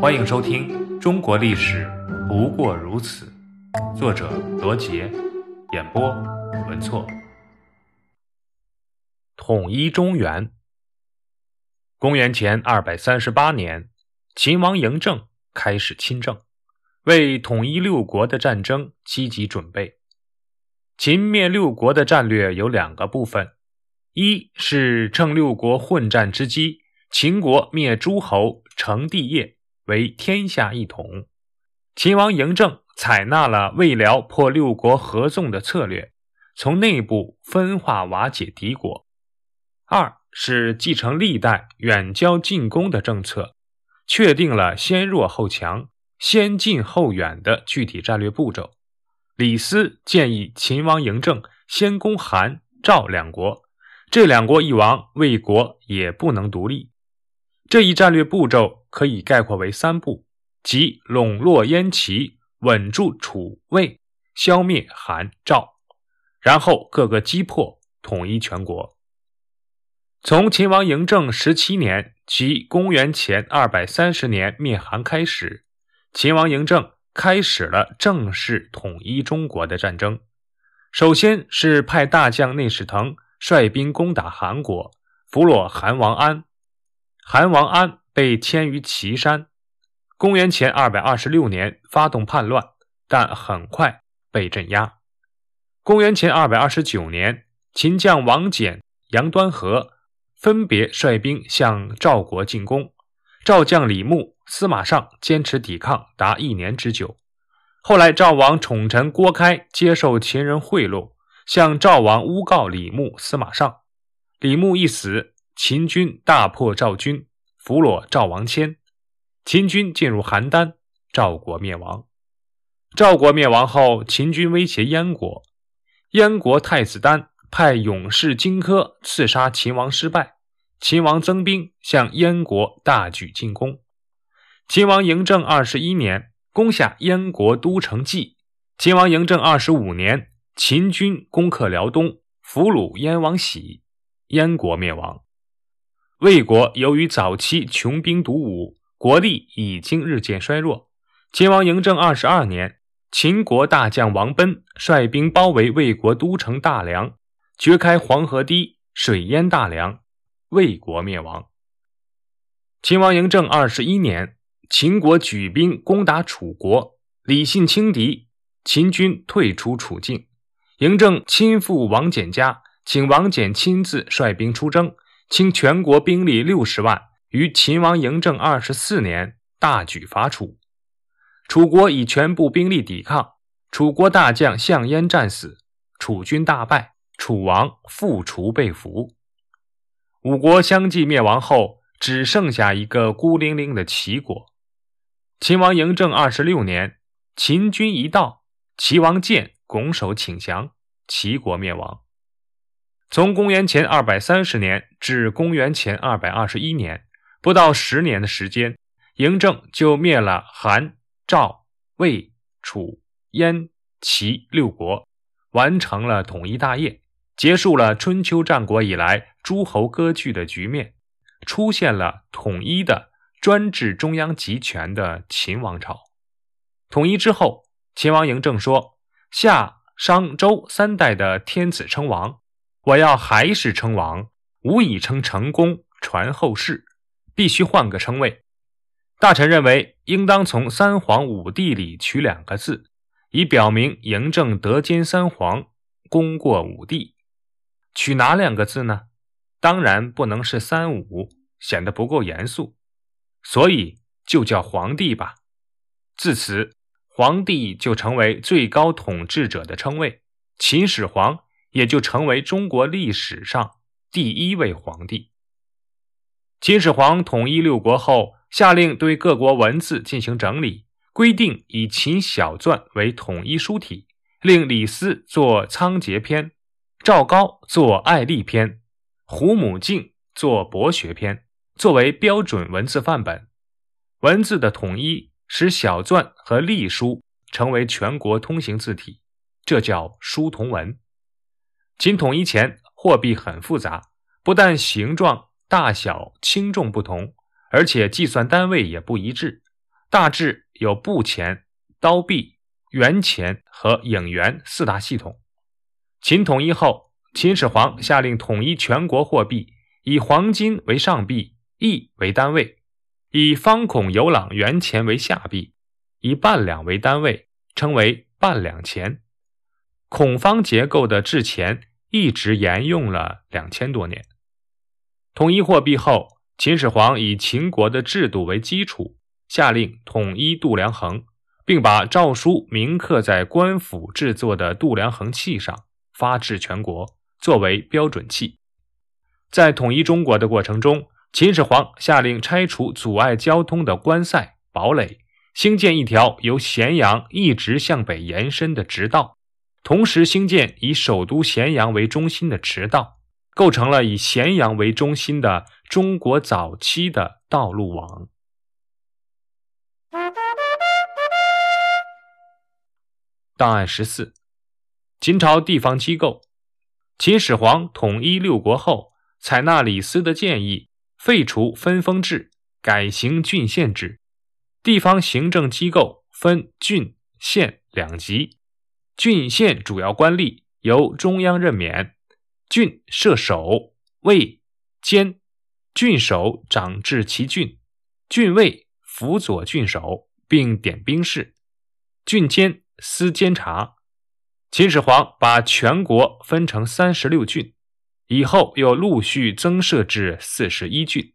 欢迎收听《中国历史不过如此》，作者罗杰，演播文措。统一中原。公元前二百三十八年，秦王嬴政开始亲政，为统一六国的战争积极准备。秦灭六国的战略有两个部分：一是趁六国混战之机，秦国灭诸侯，成帝业。为天下一统，秦王嬴政采纳了魏辽破六国合纵的策略，从内部分化瓦解敌国。二是继承历代远交近攻的政策，确定了先弱后强、先近后远的具体战略步骤。李斯建议秦王嬴政先攻韩、赵两国，这两国一亡，魏国也不能独立。这一战略步骤可以概括为三步：即笼络燕齐，稳住楚魏，消灭韩赵，然后各个击破，统一全国。从秦王嬴政十七年，即公元前二百三十年灭韩开始，秦王嬴政开始了正式统一中国的战争。首先是派大将内史腾率兵攻打韩国，俘虏韩王安。韩王安被迁于岐山，公元前二百二十六年发动叛乱，但很快被镇压。公元前二百二十九年，秦将王翦、杨端和分别率兵向赵国进攻，赵将李牧、司马尚坚持抵抗达一年之久。后来，赵王宠臣郭开接受秦人贿赂，向赵王诬告李牧、司马尚。李牧一死。秦军大破赵军，俘虏赵王谦。秦军进入邯郸，赵国灭亡。赵国灭亡后，秦军威胁燕国。燕国太子丹派勇士荆轲刺杀秦王，失败。秦王增兵向燕国大举进攻。秦王嬴政二十一年，攻下燕国都城蓟。秦王嬴政二十五年，秦军攻克辽东，俘虏燕王喜，燕国灭亡。魏国由于早期穷兵黩武，国力已经日渐衰弱。秦王嬴政二十二年，秦国大将王贲率兵包围魏国都城大梁，掘开黄河堤，水淹大梁，魏国灭亡。秦王嬴政二十一年，秦国举兵攻打楚国，李信轻敌，秦军退出楚境。嬴政亲赴王翦家，请王翦亲自率兵出征。倾全国兵力六十万，于秦王嬴政二十四年大举伐楚。楚国以全部兵力抵抗，楚国大将项燕战死，楚军大败，楚王复楚被俘。五国相继灭亡后，只剩下一个孤零零的齐国。秦王嬴政二十六年，秦军一到，齐王建拱手请降，齐国灭亡。从公元前二百三十年至公元前二百二十一年，不到十年的时间，嬴政就灭了韩、赵、魏、楚、燕、齐六国，完成了统一大业，结束了春秋战国以来诸侯割据的局面，出现了统一的专制中央集权的秦王朝。统一之后，秦王嬴政说：“夏、商、周三代的天子称王。”我要还是称王，无以称成功传后世，必须换个称谓。大臣认为，应当从三皇五帝里取两个字，以表明嬴政德兼三皇，功过五帝。取哪两个字呢？当然不能是三五，显得不够严肃，所以就叫皇帝吧。自此，皇帝就成为最高统治者的称谓。秦始皇。也就成为中国历史上第一位皇帝。秦始皇统一六国后，下令对各国文字进行整理，规定以秦小篆为统一书体，令李斯作《仓颉篇》，赵高作《爱历篇》，胡母敬作《博学篇》，作为标准文字范本。文字的统一，使小篆和隶书成为全国通行字体，这叫书同文。秦统一前，货币很复杂，不但形状、大小、轻重不同，而且计算单位也不一致。大致有布钱、刀币、元钱和影元四大系统。秦统一后，秦始皇下令统一全国货币，以黄金为上币，亿为单位；以方孔有朗元钱为下币，以半两为单位，称为半两钱。孔方结构的制钱一直沿用了两千多年。统一货币后，秦始皇以秦国的制度为基础，下令统一度量衡，并把诏书铭刻在官府制作的度量衡器上，发至全国，作为标准器。在统一中国的过程中，秦始皇下令拆除阻碍交通的关塞、堡垒，兴建一条由咸阳一直向北延伸的直道。同时兴建以首都咸阳为中心的驰道，构成了以咸阳为中心的中国早期的道路网。档案十四：秦朝地方机构。秦始皇统一六国后，采纳李斯的建议，废除分封制，改行郡县制。地方行政机构分郡县两级。郡县主要官吏由中央任免，郡设守、尉、监，郡守掌治其郡，郡尉辅佐郡守，并点兵士，郡监司监察。秦始皇把全国分成三十六郡，以后又陆续增设至四十一郡。